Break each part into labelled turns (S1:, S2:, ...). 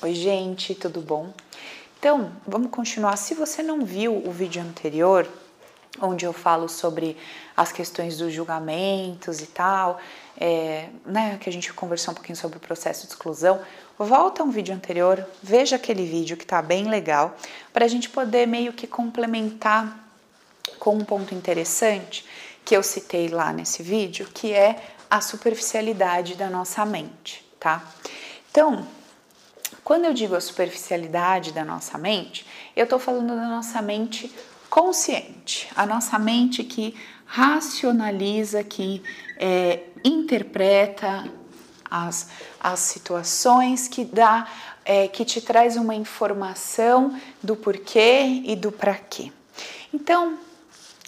S1: Oi, gente, tudo bom? Então, vamos continuar. Se você não viu o vídeo anterior, onde eu falo sobre as questões dos julgamentos e tal, é, né, que a gente conversou um pouquinho sobre o processo de exclusão, volta um vídeo anterior, veja aquele vídeo que tá bem legal, para a gente poder meio que complementar com um ponto interessante que eu citei lá nesse vídeo, que é a superficialidade da nossa mente, tá? Então, quando eu digo a superficialidade da nossa mente, eu estou falando da nossa mente consciente, a nossa mente que racionaliza, que é, interpreta as, as situações, que dá, é, que te traz uma informação do porquê e do para quê. Então,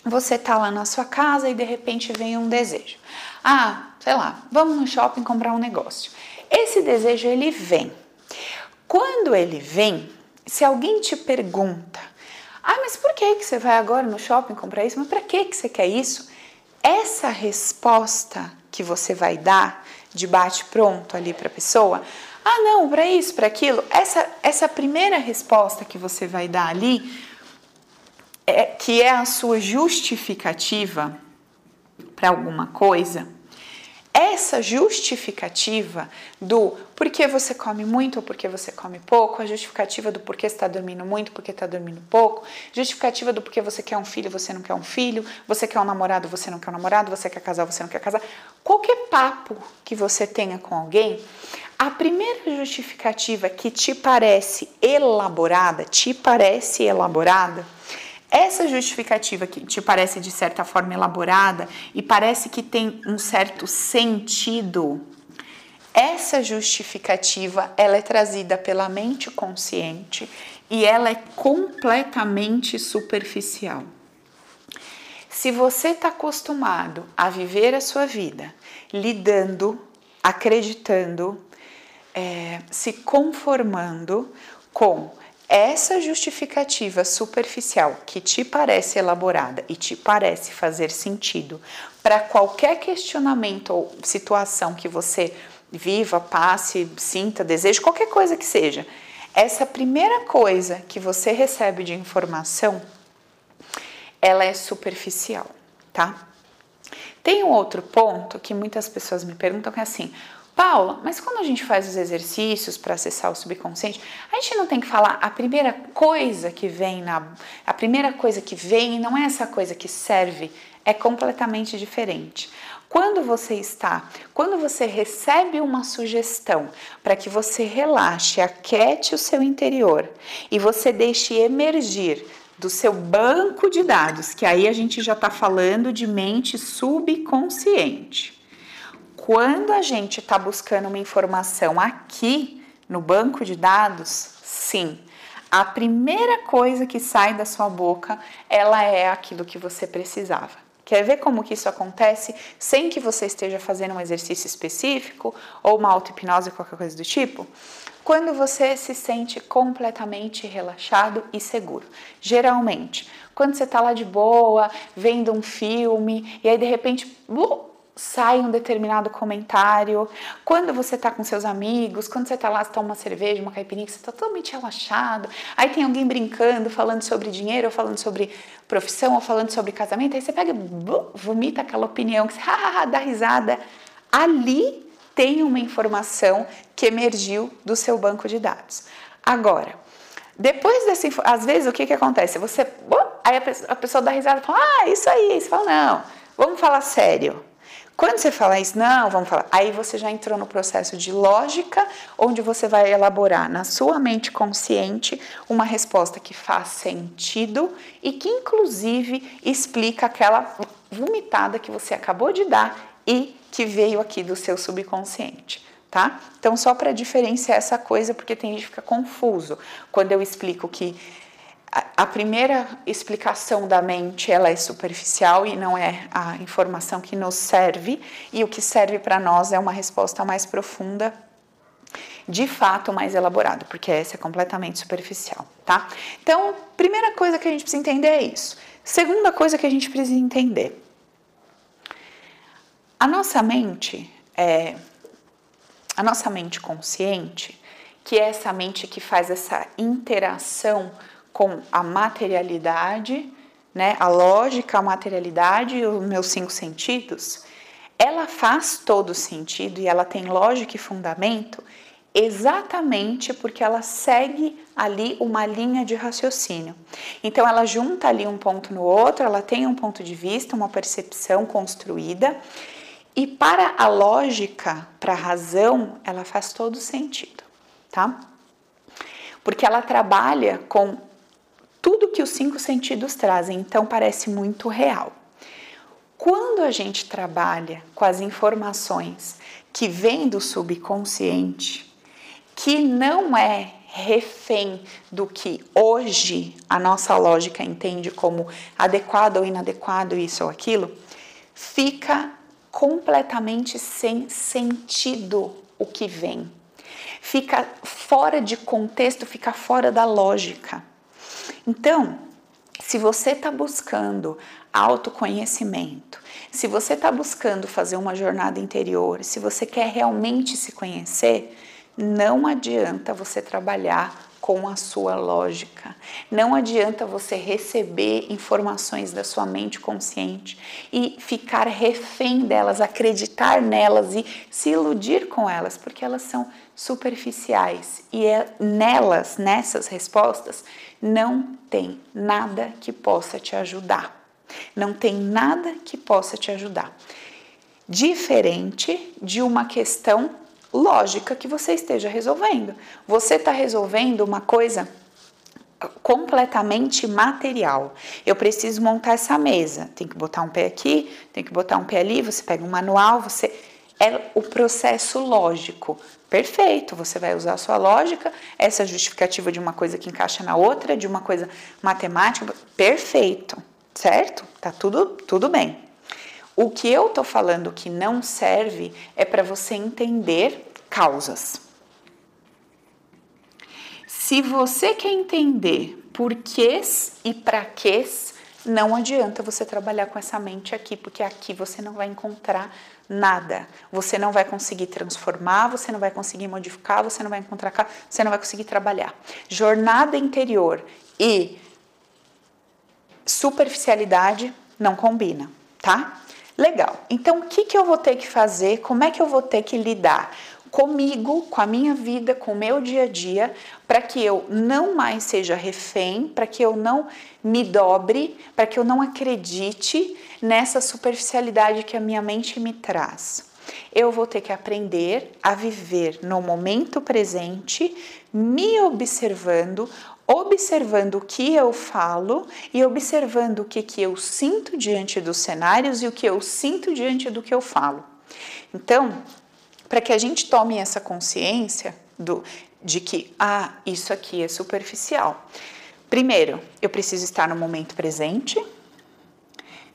S1: você tá lá na sua casa e de repente vem um desejo. Ah, sei lá, vamos no shopping comprar um negócio. Esse desejo ele vem. Quando ele vem, se alguém te pergunta, ah, mas por que, que você vai agora no shopping comprar isso? Mas para que, que você quer isso? Essa resposta que você vai dar de bate-pronto ali para a pessoa, ah, não, para isso, para aquilo, essa, essa primeira resposta que você vai dar ali, é, que é a sua justificativa para alguma coisa, essa justificativa do porquê você come muito ou porquê você come pouco, a justificativa do porquê está dormindo muito, porquê está dormindo pouco, justificativa do porquê você quer um filho, você não quer um filho, você quer um namorado, você não quer um namorado, você quer casar, você não quer casar. Qualquer papo que você tenha com alguém, a primeira justificativa que te parece elaborada, te parece elaborada, essa justificativa que te parece de certa forma elaborada e parece que tem um certo sentido, essa justificativa ela é trazida pela mente consciente e ela é completamente superficial. Se você está acostumado a viver a sua vida lidando, acreditando, é, se conformando com essa justificativa superficial que te parece elaborada e te parece fazer sentido para qualquer questionamento ou situação que você viva, passe, sinta, deseje, qualquer coisa que seja, essa primeira coisa que você recebe de informação, ela é superficial, tá? Tem um outro ponto que muitas pessoas me perguntam que é assim: Paula, mas quando a gente faz os exercícios para acessar o subconsciente, a gente não tem que falar a primeira coisa que vem na. A primeira coisa que vem não é essa coisa que serve, é completamente diferente. Quando você está, quando você recebe uma sugestão para que você relaxe, aquete o seu interior e você deixe emergir do seu banco de dados, que aí a gente já está falando de mente subconsciente quando a gente está buscando uma informação aqui no banco de dados, sim, a primeira coisa que sai da sua boca, ela é aquilo que você precisava. Quer ver como que isso acontece sem que você esteja fazendo um exercício específico ou uma auto-hipnose, qualquer coisa do tipo? Quando você se sente completamente relaxado e seguro. Geralmente, quando você está lá de boa, vendo um filme, e aí de repente, sai um determinado comentário, quando você está com seus amigos, quando você está lá, você toma uma cerveja, uma caipirinha, você está totalmente relaxado, aí tem alguém brincando, falando sobre dinheiro, ou falando sobre profissão, ou falando sobre casamento, aí você pega vomita aquela opinião, que você dá risada. Ali tem uma informação que emergiu do seu banco de dados. Agora, depois dessa às vezes o que, que acontece? Você, aí a pessoa, a pessoa dá risada e fala, ah, isso aí, você fala, não, vamos falar sério. Quando você fala isso, não, vamos falar, aí você já entrou no processo de lógica, onde você vai elaborar na sua mente consciente uma resposta que faz sentido e que, inclusive, explica aquela vomitada que você acabou de dar e que veio aqui do seu subconsciente. Tá? Então, só para diferenciar essa coisa, porque tem gente que fica confuso quando eu explico que a primeira explicação da mente ela é superficial e não é a informação que nos serve. E o que serve para nós é uma resposta mais profunda de fato mais elaborada porque essa é completamente superficial tá? Então primeira coisa que a gente precisa entender é isso. Segunda coisa que a gente precisa entender. A nossa mente é a nossa mente consciente que é essa mente que faz essa interação com a materialidade, né, a lógica, a materialidade e os meus cinco sentidos, ela faz todo sentido e ela tem lógica e fundamento exatamente porque ela segue ali uma linha de raciocínio. Então ela junta ali um ponto no outro, ela tem um ponto de vista, uma percepção construída, e para a lógica, para a razão, ela faz todo sentido, tá? Porque ela trabalha com tudo que os cinco sentidos trazem, então parece muito real. Quando a gente trabalha com as informações que vêm do subconsciente, que não é refém do que hoje a nossa lógica entende como adequado ou inadequado, isso ou aquilo, fica completamente sem sentido o que vem. Fica fora de contexto, fica fora da lógica. Então, se você está buscando autoconhecimento, se você está buscando fazer uma jornada interior, se você quer realmente se conhecer, não adianta você trabalhar com a sua lógica. Não adianta você receber informações da sua mente consciente e ficar refém delas, acreditar nelas e se iludir com elas, porque elas são superficiais e é nelas, nessas respostas, não tem nada que possa te ajudar. Não tem nada que possa te ajudar. Diferente de uma questão lógica que você esteja resolvendo. Você está resolvendo uma coisa completamente material. Eu preciso montar essa mesa. Tem que botar um pé aqui, tem que botar um pé ali. Você pega um manual, você é o processo lógico. Perfeito, você vai usar a sua lógica, essa justificativa de uma coisa que encaixa na outra, de uma coisa matemática. Perfeito, certo? Tá tudo tudo bem. O que eu tô falando que não serve é para você entender causas. Se você quer entender porquês e para quês, não adianta você trabalhar com essa mente aqui, porque aqui você não vai encontrar nada. Você não vai conseguir transformar, você não vai conseguir modificar, você não vai encontrar, você não vai conseguir trabalhar. Jornada interior e superficialidade não combina, tá? Legal. Então, o que, que eu vou ter que fazer? Como é que eu vou ter que lidar comigo, com a minha vida, com o meu dia a dia, para que eu não mais seja refém, para que eu não me dobre, para que eu não acredite nessa superficialidade que a minha mente me traz. Eu vou ter que aprender a viver no momento presente, me observando, observando o que eu falo e observando o que, que eu sinto diante dos cenários e o que eu sinto diante do que eu falo. Então, para que a gente tome essa consciência do, de que, ah, isso aqui é superficial. Primeiro, eu preciso estar no momento presente.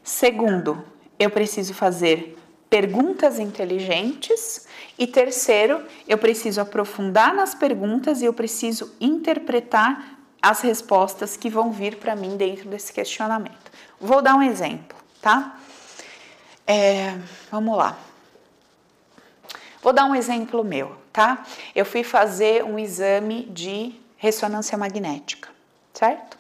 S1: Segundo, eu preciso fazer perguntas inteligentes. E terceiro, eu preciso aprofundar nas perguntas e eu preciso interpretar as respostas que vão vir para mim dentro desse questionamento. Vou dar um exemplo, tá? É, vamos lá. Vou dar um exemplo meu, tá? Eu fui fazer um exame de ressonância magnética, certo?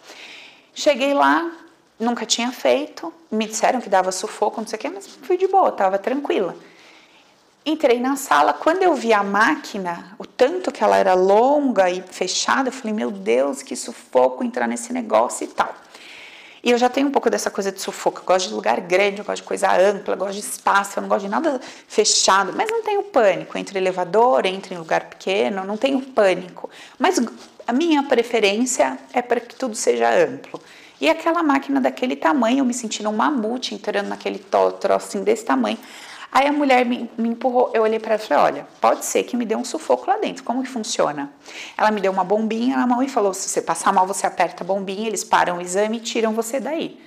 S1: Cheguei lá, nunca tinha feito, me disseram que dava sufoco, não sei o quê, mas fui de boa, tava tranquila. Entrei na sala, quando eu vi a máquina, o tanto que ela era longa e fechada, eu falei, meu Deus, que sufoco entrar nesse negócio e tal. E eu já tenho um pouco dessa coisa de sufoco. Eu gosto de lugar grande, eu gosto de coisa ampla, eu gosto de espaço, eu não gosto de nada fechado. Mas não tenho pânico. Entre elevador, entre em lugar pequeno, não tenho pânico. Mas a minha preferência é para que tudo seja amplo. E aquela máquina daquele tamanho, eu me sentindo um mamute entrando naquele troço desse tamanho. Aí a mulher me, me empurrou, eu olhei para ela e falei: olha, pode ser que me dê um sufoco lá dentro, como que funciona? Ela me deu uma bombinha na mão e falou: se você passar mal, você aperta a bombinha, eles param o exame e tiram você daí.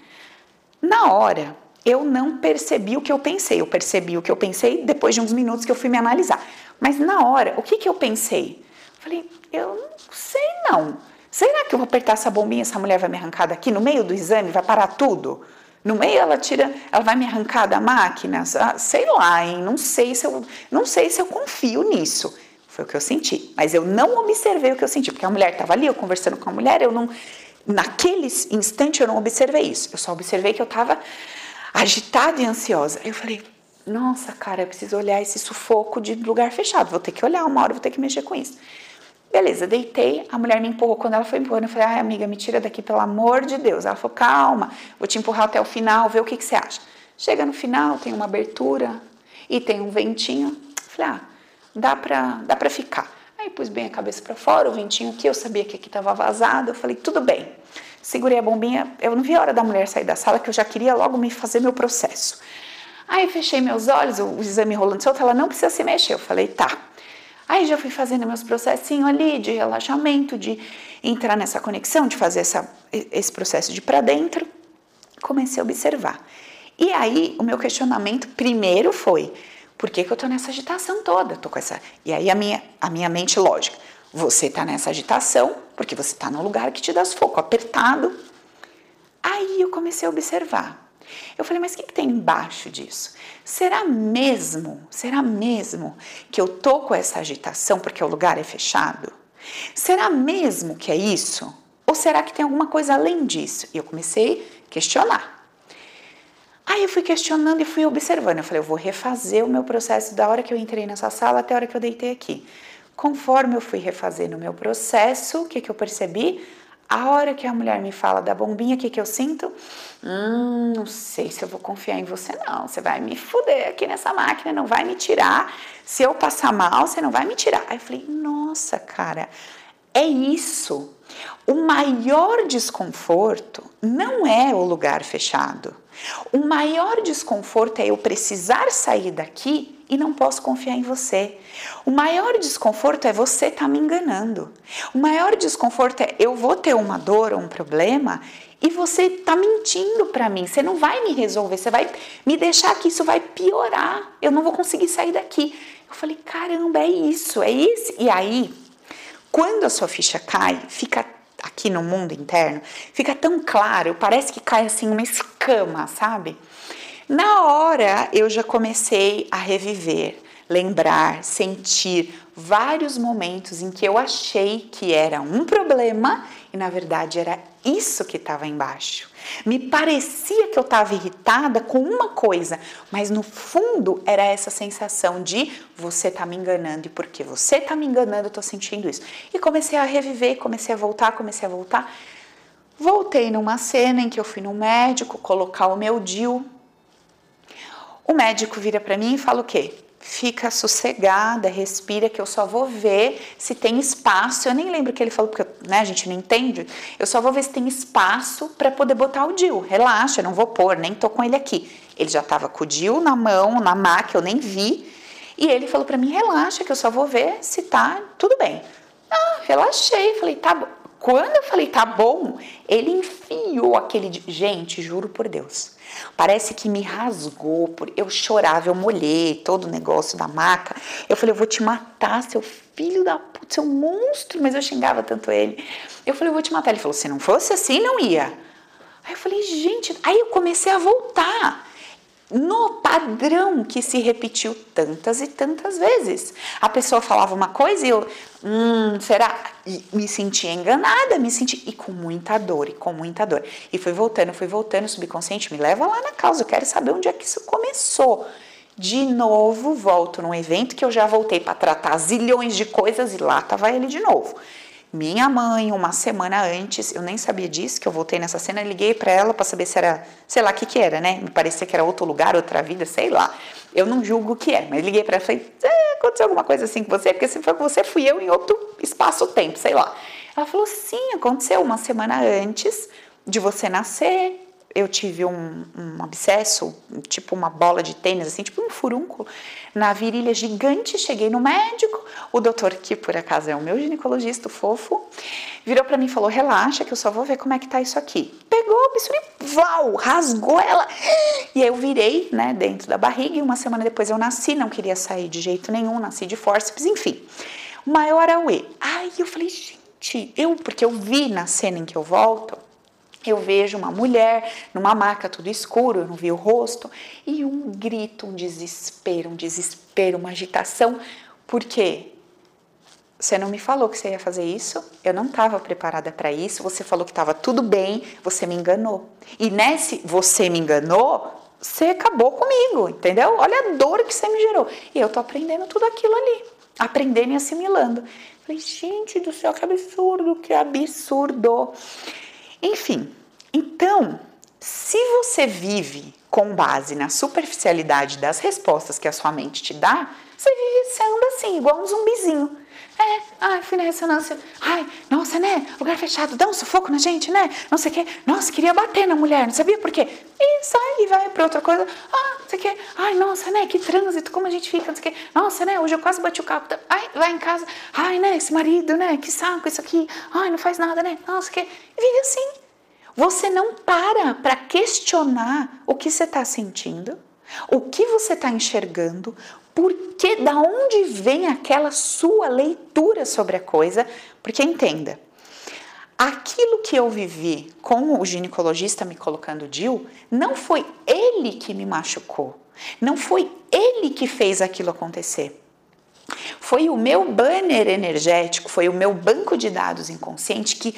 S1: Na hora, eu não percebi o que eu pensei, eu percebi o que eu pensei depois de uns minutos que eu fui me analisar. Mas na hora, o que, que eu pensei? Falei: eu não sei não. Será que eu vou apertar essa bombinha, essa mulher vai me arrancar daqui no meio do exame, vai parar tudo? No meio ela tira, ela vai me arrancar da máquina, sei lá, hein? Não sei se eu, não sei se eu confio nisso. Foi o que eu senti. Mas eu não observei o que eu senti, porque a mulher estava ali, eu conversando com a mulher, eu não. Naquele instante eu não observei isso. Eu só observei que eu estava agitada e ansiosa. Eu falei, nossa, cara, eu preciso olhar esse sufoco de lugar fechado. Vou ter que olhar uma hora, vou ter que mexer com isso. Beleza, deitei, a mulher me empurrou. Quando ela foi empurrando, eu falei, ai, amiga, me tira daqui, pelo amor de Deus. Ela falou, calma, vou te empurrar até o final, ver o que, que você acha. Chega no final, tem uma abertura e tem um ventinho. Falei, ah, dá pra, dá pra ficar. Aí pus bem a cabeça para fora, o ventinho aqui, eu sabia que aqui estava vazado. Eu falei, tudo bem. Segurei a bombinha, eu não vi a hora da mulher sair da sala, que eu já queria logo me fazer meu processo. Aí fechei meus olhos, o exame rolando solto, ela não precisa se mexer. Eu falei, tá. Aí já fui fazendo meus processinhos ali de relaxamento, de entrar nessa conexão, de fazer essa, esse processo de para dentro. Comecei a observar. E aí o meu questionamento primeiro foi: por que, que eu tô nessa agitação toda? Tô com essa. E aí a minha, a minha mente lógica. Você tá nessa agitação porque você tá num lugar que te dá foco, apertado. Aí eu comecei a observar. Eu falei, mas o que, que, tem embaixo disso? Será mesmo, será mesmo que eu tô com essa agitação porque o lugar é fechado? Será mesmo que é isso? Ou será que tem alguma coisa além disso? E eu comecei a questionar. Aí eu fui questionando e fui observando. Eu falei, eu vou refazer o meu processo da hora que eu entrei nessa sala até a hora que eu deitei aqui. Conforme eu fui refazendo o meu processo, o que, que eu percebi? A hora que a mulher me fala da bombinha, o que, que eu sinto? Hum, não sei se eu vou confiar em você, não. Você vai me fuder aqui nessa máquina, não vai me tirar. Se eu passar mal, você não vai me tirar. Aí eu falei, nossa, cara, é isso. O maior desconforto não é o lugar fechado. O maior desconforto é eu precisar sair daqui e não posso confiar em você. O maior desconforto é você estar tá me enganando. O maior desconforto é eu vou ter uma dor ou um problema e você está mentindo para mim. Você não vai me resolver, você vai me deixar que isso vai piorar. Eu não vou conseguir sair daqui. Eu falei, caramba, é isso, é isso. E aí, quando a sua ficha cai, fica aqui no mundo interno, fica tão claro, parece que cai assim uma escama, sabe? Na hora eu já comecei a reviver, lembrar, sentir vários momentos em que eu achei que era um problema e na verdade era isso que estava embaixo. Me parecia que eu estava irritada com uma coisa, mas no fundo era essa sensação de você está me enganando e porque você está me enganando eu estou sentindo isso. E comecei a reviver, comecei a voltar, comecei a voltar. Voltei numa cena em que eu fui no médico colocar o meu DIL o médico vira para mim e fala o quê? Fica sossegada, respira, que eu só vou ver se tem espaço. Eu nem lembro o que ele falou, porque né, a gente não entende. Eu só vou ver se tem espaço para poder botar o DIL. Relaxa, eu não vou pôr, nem tô com ele aqui. Ele já estava com o DIL na mão, na maca, eu nem vi. E ele falou para mim: relaxa, que eu só vou ver se tá tudo bem. Ah, relaxei. Falei: tá bom. Quando eu falei tá bom, ele enfiou aquele. Gente, juro por Deus. Parece que me rasgou. Eu chorava, eu molhei todo o negócio da maca. Eu falei, eu vou te matar, seu filho da puta, seu monstro. Mas eu xingava tanto ele. Eu falei, eu vou te matar. Ele falou, se não fosse assim, não ia. Aí eu falei, gente. Aí eu comecei a voltar no padrão que se repetiu tantas e tantas vezes. A pessoa falava uma coisa e eu, hum, será? E me sentia enganada, me senti e com muita dor, e com muita dor. E fui voltando, fui voltando, subconsciente me leva lá na causa, eu quero saber onde é que isso começou. De novo, volto num evento que eu já voltei para tratar zilhões de coisas e lá tava ele de novo. Minha mãe, uma semana antes, eu nem sabia disso, que eu voltei nessa cena, liguei para ela para saber se era, sei lá o que que era, né? Me parecia que era outro lugar, outra vida, sei lá. Eu não julgo o que é, mas liguei para ela e falei, é, aconteceu alguma coisa assim com você? Porque se foi com você, fui eu em outro espaço-tempo, sei lá. Ela falou, sim, aconteceu uma semana antes de você nascer, eu tive um, um abscesso, tipo uma bola de tênis, assim, tipo um furúnculo, na virilha gigante. Cheguei no médico, o doutor, que por acaso é o meu ginecologista, fofo, virou para mim e falou: relaxa, que eu só vou ver como é que tá isso aqui. Pegou o bisturi, val, rasgou ela. E aí eu virei, né, dentro da barriga, e uma semana depois eu nasci, não queria sair de jeito nenhum, nasci de fórceps, enfim. Maior auê. Aí eu falei, gente, eu, porque eu vi na cena em que eu volto eu vejo uma mulher numa maca tudo escuro, eu não vi o rosto, e um grito, um desespero, um desespero, uma agitação. Por quê? você não me falou que você ia fazer isso, eu não estava preparada para isso, você falou que estava tudo bem, você me enganou. E nesse você me enganou, você acabou comigo, entendeu? Olha a dor que você me gerou. E eu tô aprendendo tudo aquilo ali, aprendendo e assimilando. Falei, gente do céu, que absurdo, que absurdo. Enfim, então, se você vive com base na superficialidade das respostas que a sua mente te dá, você vive, você anda assim, igual um zumbizinho é, ai, fui na ressonância. Ai, nossa, né? Lugar fechado, dá um sufoco na gente, né? Não sei o quê. Nossa, queria bater na mulher, não sabia por quê. E sai e vai pra outra coisa. Ah, não sei o quê. Ai, nossa, né? Que trânsito, como a gente fica, não sei o quê. Nossa, né? Hoje eu quase bati o carro. Ai, vai em casa. Ai, né? Esse marido, né? Que saco isso aqui. Ai, não faz nada, né? Nossa, o quê. Vive assim. Você não para para questionar o que você está sentindo, o que você está enxergando, porque da onde vem aquela sua leitura sobre a coisa? Porque entenda, aquilo que eu vivi com o ginecologista me colocando DIL, não foi ele que me machucou, não foi ele que fez aquilo acontecer. Foi o meu banner energético, foi o meu banco de dados inconsciente que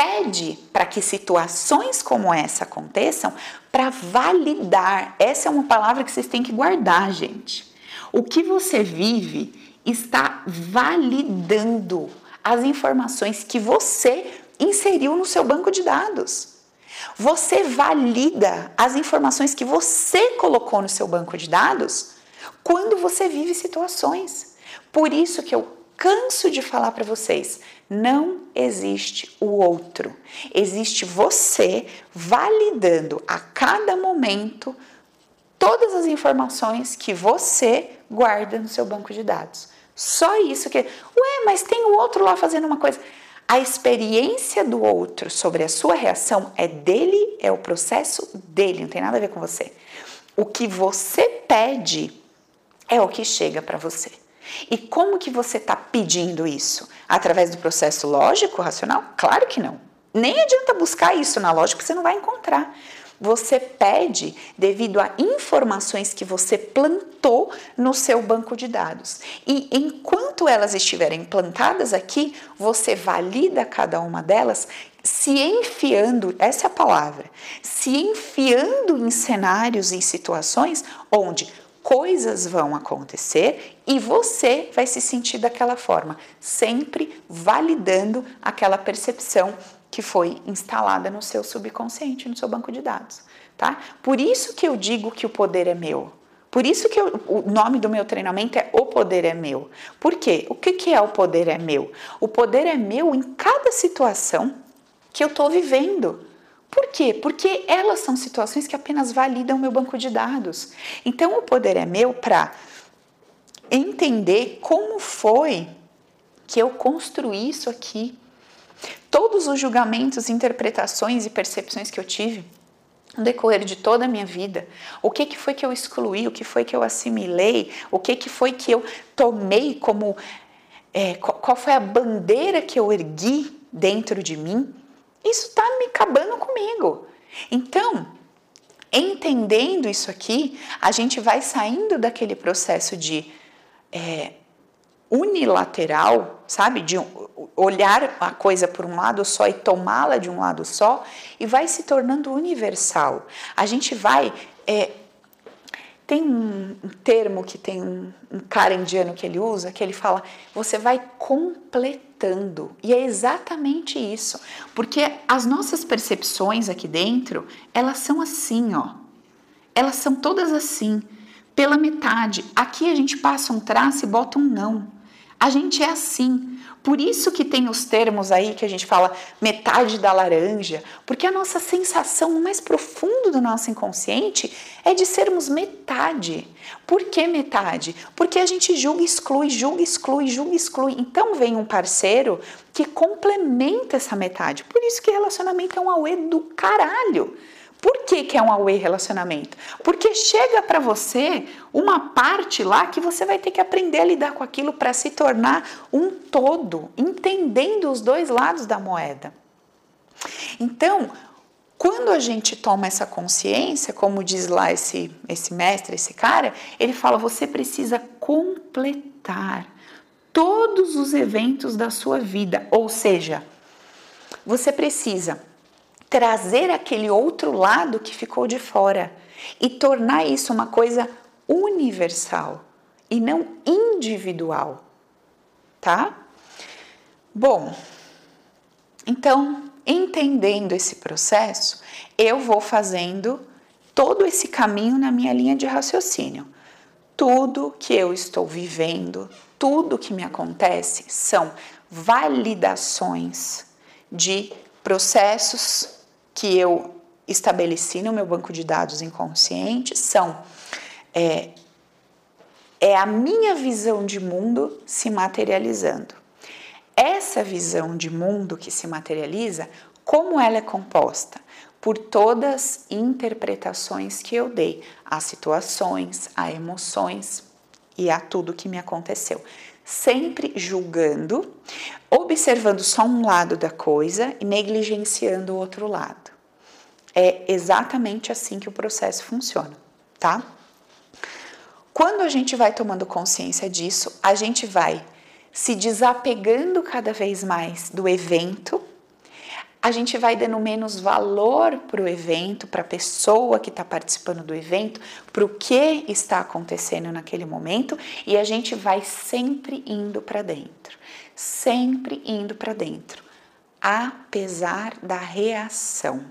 S1: pede para que situações como essa aconteçam para validar. Essa é uma palavra que vocês têm que guardar, gente. O que você vive está validando as informações que você inseriu no seu banco de dados. Você valida as informações que você colocou no seu banco de dados quando você vive situações. Por isso que eu canso de falar para vocês, não existe o outro. Existe você validando a cada momento todas as informações que você guarda no seu banco de dados. Só isso que, ué, mas tem o outro lá fazendo uma coisa. A experiência do outro sobre a sua reação é dele, é o processo dele, não tem nada a ver com você. O que você pede é o que chega para você. E como que você está pedindo isso? Através do processo lógico, racional? Claro que não. Nem adianta buscar isso na lógica, você não vai encontrar você pede devido a informações que você plantou no seu banco de dados. E enquanto elas estiverem plantadas aqui, você valida cada uma delas se enfiando, essa é a palavra, se enfiando em cenários e situações onde coisas vão acontecer e você vai se sentir daquela forma, sempre validando aquela percepção que foi instalada no seu subconsciente, no seu banco de dados, tá? Por isso que eu digo que o poder é meu. Por isso que eu, o nome do meu treinamento é O Poder é Meu. Por quê? O que, que é o poder é meu? O poder é meu em cada situação que eu estou vivendo. Por quê? Porque elas são situações que apenas validam o meu banco de dados. Então, o poder é meu para entender como foi que eu construí isso aqui Todos os julgamentos, interpretações e percepções que eu tive no decorrer de toda a minha vida, o que, que foi que eu excluí, o que foi que eu assimilei, o que, que foi que eu tomei como. É, qual foi a bandeira que eu ergui dentro de mim, isso está me acabando comigo. Então, entendendo isso aqui, a gente vai saindo daquele processo de é, unilateral, sabe? De olhar a coisa por um lado só e tomá-la de um lado só, e vai se tornando universal. A gente vai. Tem um, um, termo que tem um, um cara indiano que ele usa, que ele fala: você vai completando. E é exatamente isso. Porque as nossas percepções aqui dentro, elas são assim, ó. Elas são todas assim, pela metade. Aqui a gente passa um traço e bota um não. A gente é assim. Por isso que tem os termos aí que a gente fala metade da laranja, porque a nossa sensação mais profundo do nosso inconsciente é de sermos metade. Por que metade? Porque a gente julga, exclui, julga, exclui, julga, exclui. Então vem um parceiro que complementa essa metade. Por isso que relacionamento é um auê do caralho. Por que, que é um away relacionamento? Porque chega para você uma parte lá que você vai ter que aprender a lidar com aquilo para se tornar um todo, entendendo os dois lados da moeda. Então, quando a gente toma essa consciência, como diz lá esse, esse mestre, esse cara, ele fala: você precisa completar todos os eventos da sua vida, ou seja, você precisa trazer aquele outro lado que ficou de fora e tornar isso uma coisa universal e não individual, tá? Bom, então, entendendo esse processo, eu vou fazendo todo esse caminho na minha linha de raciocínio. Tudo que eu estou vivendo, tudo que me acontece são validações de processos que eu estabeleci no meu banco de dados inconsciente são é, é a minha visão de mundo se materializando. Essa visão de mundo que se materializa, como ela é composta? Por todas as interpretações que eu dei às situações, a emoções e a tudo que me aconteceu. Sempre julgando, observando só um lado da coisa e negligenciando o outro lado. É exatamente assim que o processo funciona, tá? Quando a gente vai tomando consciência disso, a gente vai se desapegando cada vez mais do evento, a gente vai dando menos valor para o evento, para a pessoa que está participando do evento, para o que está acontecendo naquele momento e a gente vai sempre indo para dentro, sempre indo para dentro, apesar da reação.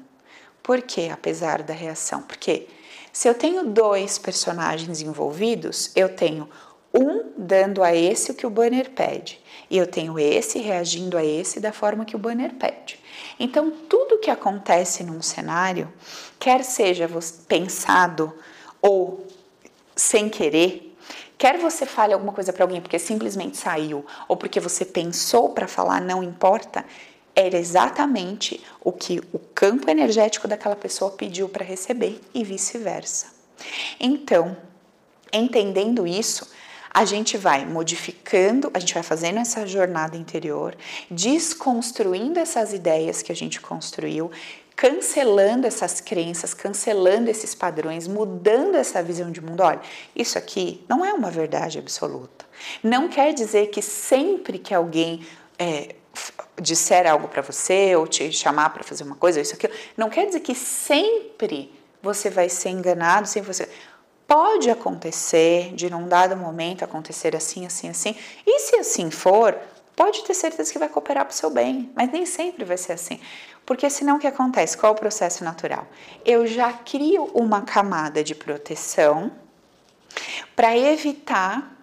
S1: Por que apesar da reação? Porque se eu tenho dois personagens envolvidos, eu tenho um dando a esse o que o banner pede e eu tenho esse reagindo a esse da forma que o banner pede. Então, tudo que acontece num cenário, quer seja pensado ou sem querer, quer você fale alguma coisa para alguém porque simplesmente saiu ou porque você pensou para falar, não importa, era exatamente o que o campo energético daquela pessoa pediu para receber e vice-versa. Então, entendendo isso, a gente vai modificando, a gente vai fazendo essa jornada interior, desconstruindo essas ideias que a gente construiu, cancelando essas crenças, cancelando esses padrões, mudando essa visão de mundo. Olha, isso aqui não é uma verdade absoluta. Não quer dizer que sempre que alguém é, disser algo para você ou te chamar para fazer uma coisa, isso aquilo, não quer dizer que sempre você vai ser enganado, sem você pode acontecer de num dado momento acontecer assim, assim, assim. E se assim for, pode ter certeza que vai cooperar para o seu bem, mas nem sempre vai ser assim. Porque senão o que acontece? Qual é o processo natural? Eu já crio uma camada de proteção para evitar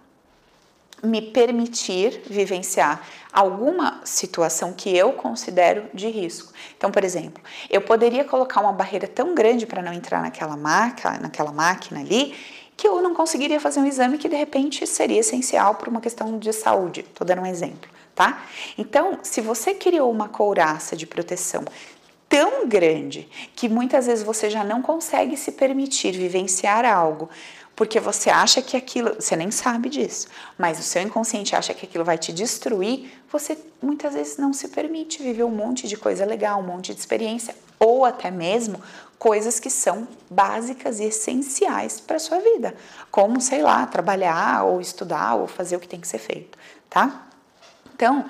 S1: me permitir vivenciar alguma situação que eu considero de risco. Então, por exemplo, eu poderia colocar uma barreira tão grande para não entrar naquela máquina, naquela máquina ali, que eu não conseguiria fazer um exame que de repente seria essencial para uma questão de saúde. Estou dando um exemplo, tá? Então, se você criou uma couraça de proteção tão grande que muitas vezes você já não consegue se permitir vivenciar algo porque você acha que aquilo, você nem sabe disso, mas o seu inconsciente acha que aquilo vai te destruir, você muitas vezes não se permite viver um monte de coisa legal, um monte de experiência, ou até mesmo coisas que são básicas e essenciais para a sua vida, como, sei lá, trabalhar ou estudar ou fazer o que tem que ser feito, tá? Então,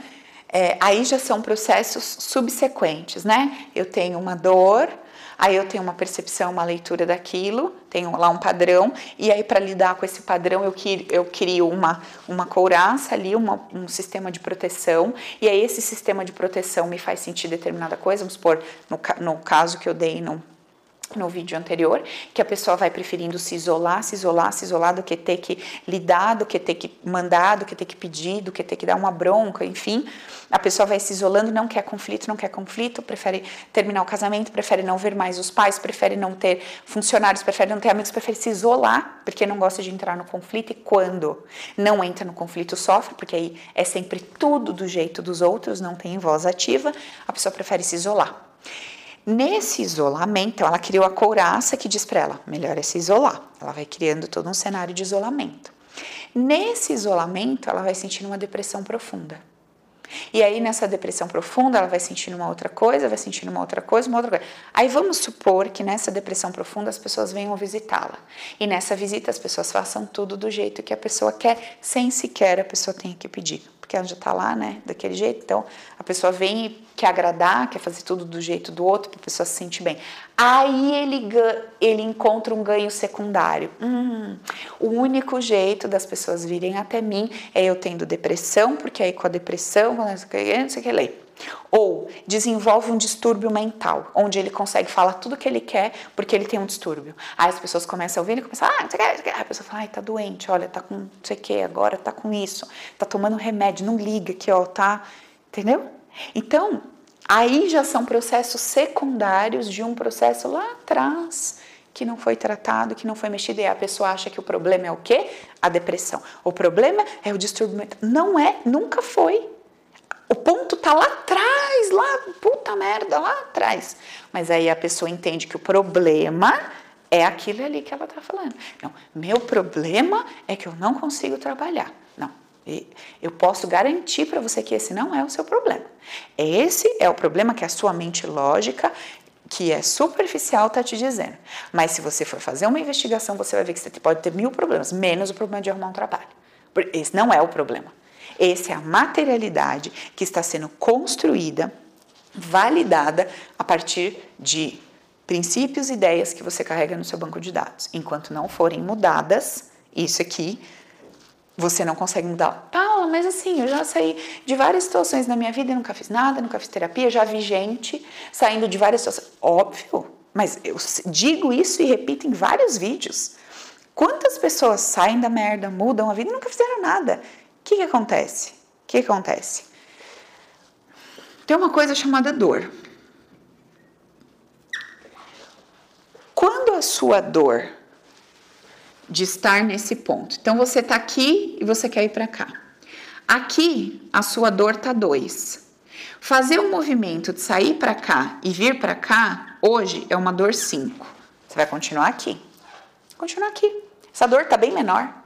S1: é, aí já são processos subsequentes, né? Eu tenho uma dor, Aí eu tenho uma percepção, uma leitura daquilo, tenho lá um padrão, e aí para lidar com esse padrão eu, eu crio uma, uma couraça ali, uma, um sistema de proteção, e aí esse sistema de proteção me faz sentir determinada coisa, vamos supor, no, no caso que eu dei no no vídeo anterior, que a pessoa vai preferindo se isolar, se isolar, se isolar do que ter que lidar, do que ter que mandar, do que ter que pedir, do que ter que dar uma bronca, enfim. A pessoa vai se isolando, não quer conflito, não quer conflito, prefere terminar o casamento, prefere não ver mais os pais, prefere não ter funcionários, prefere não ter amigos, prefere se isolar, porque não gosta de entrar no conflito e quando não entra no conflito sofre, porque aí é sempre tudo do jeito dos outros, não tem voz ativa, a pessoa prefere se isolar. Nesse isolamento, ela criou a couraça que diz para ela: melhor é se isolar. Ela vai criando todo um cenário de isolamento. Nesse isolamento, ela vai sentindo uma depressão profunda. E aí, nessa depressão profunda, ela vai sentindo uma outra coisa, vai sentindo uma outra coisa, uma outra coisa. Aí vamos supor que nessa depressão profunda as pessoas venham visitá-la. E nessa visita as pessoas façam tudo do jeito que a pessoa quer, sem sequer a pessoa tenha que pedir porque ela já está lá, né, daquele jeito. Então, a pessoa vem e quer agradar, quer fazer tudo do jeito do outro para a pessoa se sentir bem. Aí ele, ele encontra um ganho secundário. Hum, o único jeito das pessoas virem até mim é eu tendo depressão, porque aí com a depressão, não sei o que, lei. Ou desenvolve um distúrbio mental, onde ele consegue falar tudo o que ele quer porque ele tem um distúrbio. Aí as pessoas começam a ouvir e começam, ah, não sei o que, a pessoa fala, ai, tá doente, olha, tá com não sei o que, agora tá com isso, tá tomando remédio, não liga aqui, ó, tá. Entendeu? Então, aí já são processos secundários de um processo lá atrás que não foi tratado, que não foi mexido, e a pessoa acha que o problema é o quê? A depressão. O problema é o distúrbio mental. Não é, nunca foi. O ponto tá lá atrás, lá, puta merda, lá atrás. Mas aí a pessoa entende que o problema é aquilo ali que ela tá falando. Não, meu problema é que eu não consigo trabalhar. Não, eu posso garantir para você que esse não é o seu problema. Esse é o problema que a sua mente lógica, que é superficial, tá te dizendo. Mas se você for fazer uma investigação, você vai ver que você pode ter mil problemas, menos o problema de arrumar um trabalho. Esse não é o problema. Essa é a materialidade que está sendo construída, validada a partir de princípios e ideias que você carrega no seu banco de dados. Enquanto não forem mudadas, isso aqui você não consegue mudar. Paula, mas assim, eu já saí de várias situações na minha vida, e nunca fiz nada, nunca fiz terapia, já vi gente saindo de várias situações. Óbvio, mas eu digo isso e repito em vários vídeos. Quantas pessoas saem da merda, mudam a vida e nunca fizeram nada? Que, que acontece? O que acontece? Tem uma coisa chamada dor. Quando a sua dor de estar nesse ponto, então você está aqui e você quer ir para cá. Aqui a sua dor tá dois. Fazer o um movimento de sair para cá e vir para cá hoje é uma dor 5. Você vai continuar aqui. Continuar aqui. Essa dor tá bem menor.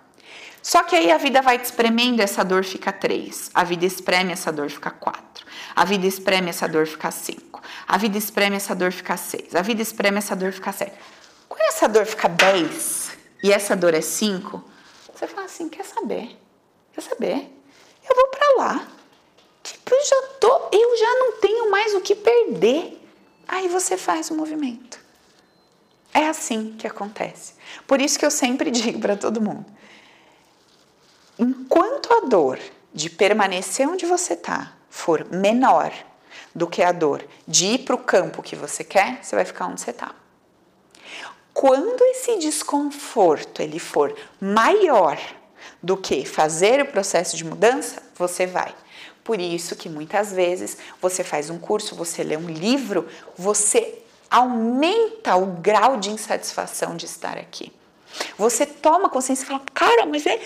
S1: Só que aí a vida vai te espremendo, essa dor fica 3. A vida espreme, essa dor fica 4. A vida espreme, essa dor fica 5. A vida espreme, essa dor fica 6. A vida espreme, essa dor fica 7. Quando essa dor fica 10 e essa dor é 5, você fala assim: quer saber? Quer saber? Eu vou para lá. Tipo, eu já tô, eu já não tenho mais o que perder. Aí você faz o movimento. É assim que acontece. Por isso que eu sempre digo para todo mundo: Enquanto a dor de permanecer onde você está for menor do que a dor de ir para o campo que você quer, você vai ficar onde você está. Quando esse desconforto ele for maior do que fazer o processo de mudança, você vai. Por isso que muitas vezes você faz um curso, você lê um livro, você aumenta o grau de insatisfação de estar aqui. Você toma consciência e fala: "Cara, mas é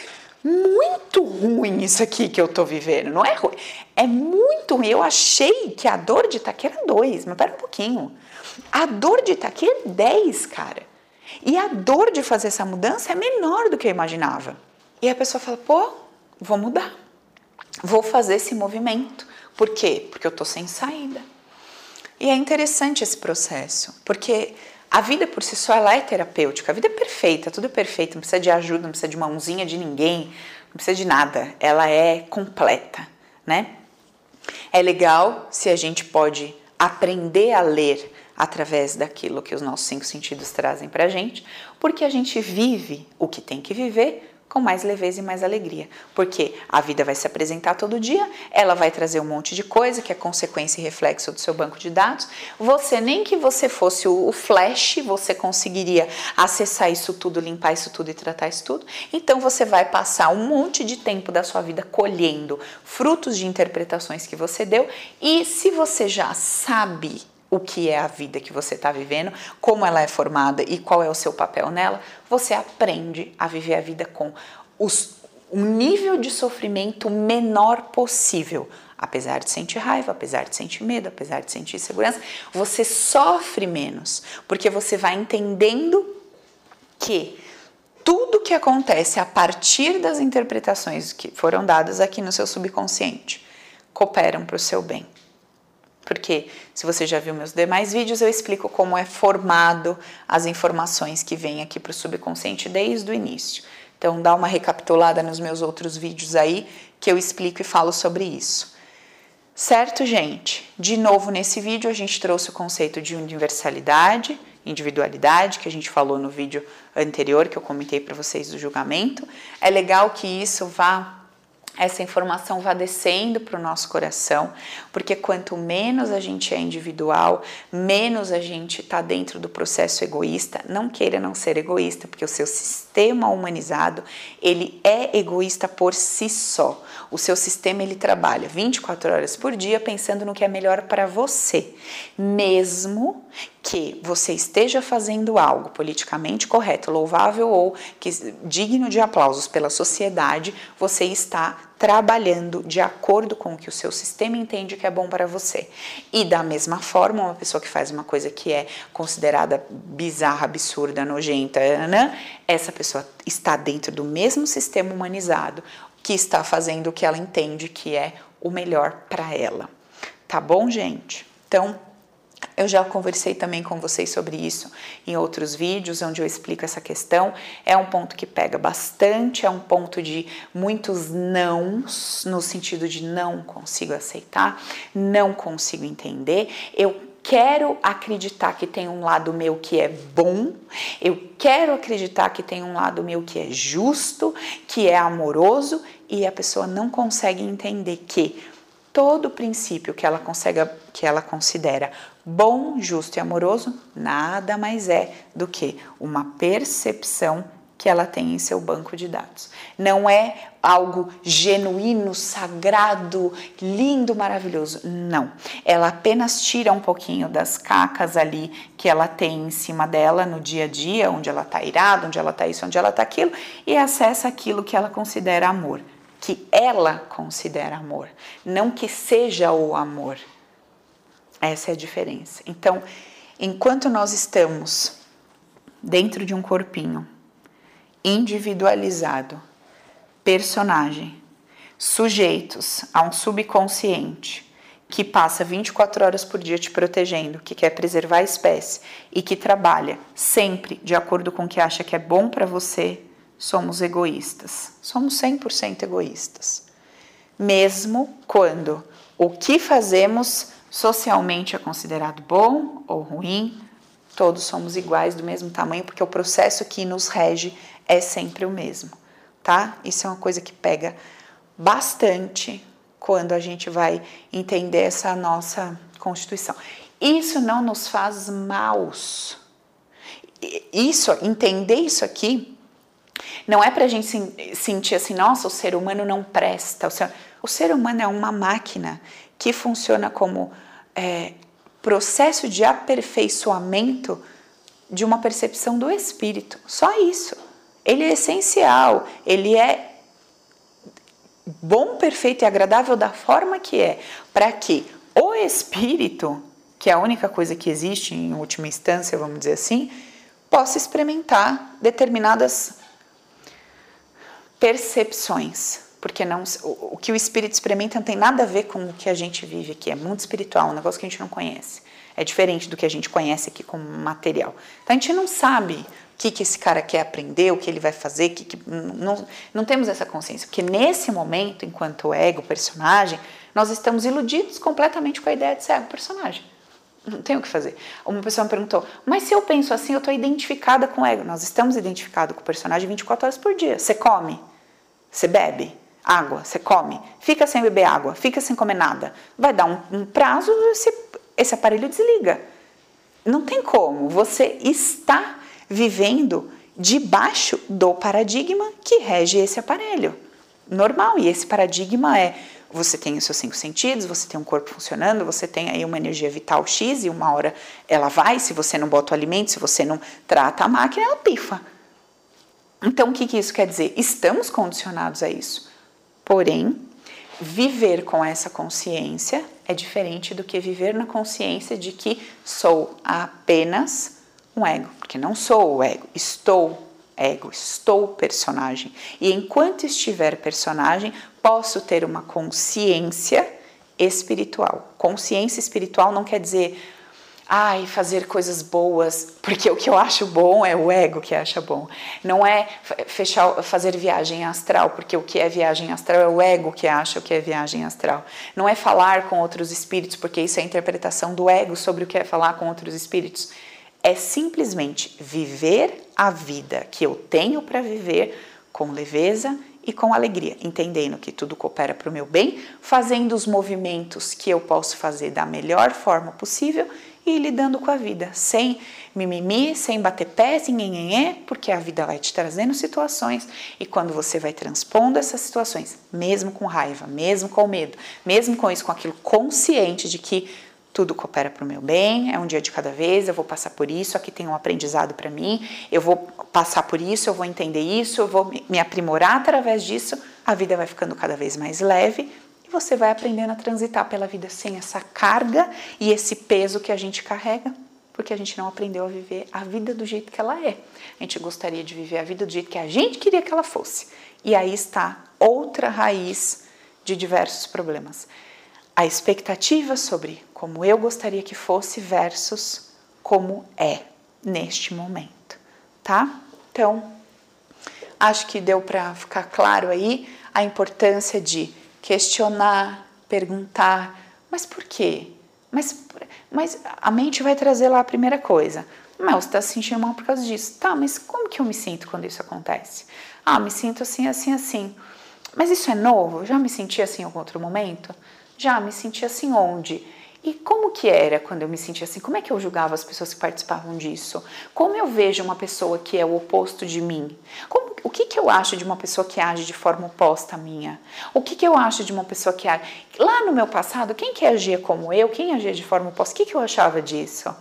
S1: muito ruim isso aqui que eu tô vivendo. Não é ruim, é muito ruim. Eu achei que a dor de Itaquera era dois, mas pera um pouquinho. A dor de Itaquera é 10, cara. E a dor de fazer essa mudança é menor do que eu imaginava. E a pessoa fala, pô, vou mudar. Vou fazer esse movimento. Por quê? Porque eu tô sem saída. E é interessante esse processo, porque a vida por si só ela é terapêutica, a vida é perfeita, tudo é perfeito, não precisa de ajuda, não precisa de uma mãozinha de ninguém, não precisa de nada, ela é completa, né? É legal se a gente pode aprender a ler através daquilo que os nossos cinco sentidos trazem para a gente, porque a gente vive o que tem que viver com mais leveza e mais alegria. Porque a vida vai se apresentar todo dia, ela vai trazer um monte de coisa que é consequência e reflexo do seu banco de dados. Você, nem que você fosse o flash, você conseguiria acessar isso tudo, limpar isso tudo e tratar isso tudo. Então você vai passar um monte de tempo da sua vida colhendo frutos de interpretações que você deu. E se você já sabe o que é a vida que você está vivendo, como ela é formada e qual é o seu papel nela, você aprende a viver a vida com os, um nível de sofrimento menor possível. Apesar de sentir raiva, apesar de sentir medo, apesar de sentir insegurança, você sofre menos, porque você vai entendendo que tudo que acontece a partir das interpretações que foram dadas aqui no seu subconsciente cooperam para o seu bem. Porque se você já viu meus demais vídeos, eu explico como é formado as informações que vêm aqui para o subconsciente desde o início. Então dá uma recapitulada nos meus outros vídeos aí que eu explico e falo sobre isso. Certo, gente? De novo nesse vídeo a gente trouxe o conceito de universalidade, individualidade que a gente falou no vídeo anterior que eu comentei para vocês do julgamento. É legal que isso vá essa informação vá descendo para o nosso coração, porque quanto menos a gente é individual, menos a gente está dentro do processo egoísta. Não queira não ser egoísta, porque o seu sistema humanizado ele é egoísta por si só. O seu sistema ele trabalha 24 horas por dia pensando no que é melhor para você, mesmo que você esteja fazendo algo politicamente correto, louvável ou que digno de aplausos pela sociedade, você está trabalhando de acordo com o que o seu sistema entende que é bom para você. E da mesma forma, uma pessoa que faz uma coisa que é considerada bizarra, absurda, nojenta, né? essa pessoa está dentro do mesmo sistema humanizado que está fazendo o que ela entende que é o melhor para ela. Tá bom, gente? Então, eu já conversei também com vocês sobre isso em outros vídeos, onde eu explico essa questão. É um ponto que pega bastante, é um ponto de muitos nãos, no sentido de não consigo aceitar, não consigo entender. Eu quero acreditar que tem um lado meu que é bom, eu quero acreditar que tem um lado meu que é justo, que é amoroso, e a pessoa não consegue entender que todo princípio que ela, consegue, que ela considera bom, justo e amoroso nada mais é do que uma percepção que ela tem em seu banco de dados. Não é algo genuíno, sagrado, lindo, maravilhoso. Não. Ela apenas tira um pouquinho das cacas ali que ela tem em cima dela no dia a dia, onde ela está irada, onde ela está isso, onde ela está aquilo, e acessa aquilo que ela considera amor que ela considera amor, não que seja o amor. Essa é a diferença. Então, enquanto nós estamos dentro de um corpinho individualizado, personagem, sujeitos a um subconsciente que passa 24 horas por dia te protegendo, que quer preservar a espécie e que trabalha sempre de acordo com o que acha que é bom para você, somos egoístas. Somos 100% egoístas. Mesmo quando o que fazemos socialmente é considerado bom ou ruim, todos somos iguais do mesmo tamanho, porque o processo que nos rege é sempre o mesmo, tá? Isso é uma coisa que pega bastante quando a gente vai entender essa nossa Constituição. Isso não nos faz maus. Isso, entender isso aqui não é para a gente sentir assim, nossa, o ser humano não presta. O ser, o ser humano é uma máquina que funciona como é, processo de aperfeiçoamento de uma percepção do espírito. Só isso. Ele é essencial, ele é bom, perfeito e agradável da forma que é, para que o espírito, que é a única coisa que existe em última instância, vamos dizer assim, possa experimentar determinadas percepções, porque não o, o, que o espírito experimenta não tem nada a ver com o que a gente vive aqui, é muito espiritual, um negócio que a gente não conhece. É diferente do que a gente conhece aqui como material. Então a gente não sabe o que, que esse cara quer aprender, o que ele vai fazer, que, que não, não temos essa consciência, porque nesse momento, enquanto ego, personagem, nós estamos iludidos completamente com a ideia de ser ego, personagem. Não tem o que fazer. Uma pessoa me perguntou, mas se eu penso assim, eu estou identificada com o ego. Nós estamos identificados com o personagem 24 horas por dia. Você come, você bebe água, você come, fica sem beber água, fica sem comer nada. Vai dar um, um prazo, esse, esse aparelho desliga. Não tem como. Você está vivendo debaixo do paradigma que rege esse aparelho. Normal. E esse paradigma é você tem os seus cinco sentidos, você tem um corpo funcionando, você tem aí uma energia vital X e uma hora ela vai, se você não bota o alimento, se você não trata a máquina, ela pifa. Então, o que, que isso quer dizer? Estamos condicionados a isso. Porém, viver com essa consciência é diferente do que viver na consciência de que sou apenas um ego, porque não sou o ego, estou ego, estou personagem. E enquanto estiver personagem, posso ter uma consciência espiritual. Consciência espiritual não quer dizer ai, fazer coisas boas, porque o que eu acho bom é o ego que acha bom. Não é fechar, fazer viagem astral, porque o que é viagem astral é o ego que acha o que é viagem astral. Não é falar com outros espíritos, porque isso é a interpretação do ego sobre o que é falar com outros espíritos. É simplesmente viver a vida que eu tenho para viver com leveza e com alegria, entendendo que tudo coopera para o meu bem, fazendo os movimentos que eu posso fazer da melhor forma possível e lidando com a vida, sem mimimi, sem bater pé, sem nhenhenhé, porque a vida vai te trazendo situações. E quando você vai transpondo essas situações, mesmo com raiva, mesmo com medo, mesmo com isso, com aquilo consciente de que tudo coopera para o meu bem, é um dia de cada vez, eu vou passar por isso, aqui tem um aprendizado para mim, eu vou passar por isso, eu vou entender isso, eu vou me aprimorar através disso, a vida vai ficando cada vez mais leve você vai aprendendo a transitar pela vida sem essa carga e esse peso que a gente carrega, porque a gente não aprendeu a viver a vida do jeito que ela é. A gente gostaria de viver a vida do jeito que a gente queria que ela fosse. E aí está outra raiz de diversos problemas. A expectativa sobre como eu gostaria que fosse versus como é neste momento, tá? Então, acho que deu para ficar claro aí a importância de questionar, perguntar, mas por quê? Mas, mas a mente vai trazer lá a primeira coisa. Mas você está se sentindo mal por causa disso. Tá, mas como que eu me sinto quando isso acontece? Ah, me sinto assim, assim, assim. Mas isso é novo? Já me senti assim em algum outro momento? Já me senti assim onde? E como que era quando eu me sentia assim? Como é que eu julgava as pessoas que participavam disso? Como eu vejo uma pessoa que é o oposto de mim? Como, o que, que eu acho de uma pessoa que age de forma oposta à minha? O que, que eu acho de uma pessoa que age... Lá no meu passado, quem que agia como eu? Quem agia de forma oposta? O que, que eu achava disso?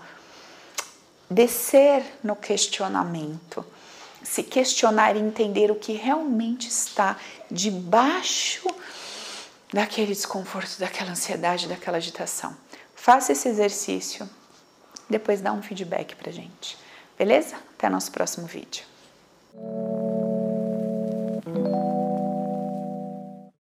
S1: Descer no questionamento. Se questionar e entender o que realmente está debaixo daquele desconforto, daquela ansiedade, daquela agitação. Faça esse exercício, depois dá um feedback pra gente. Beleza? Até nosso próximo vídeo.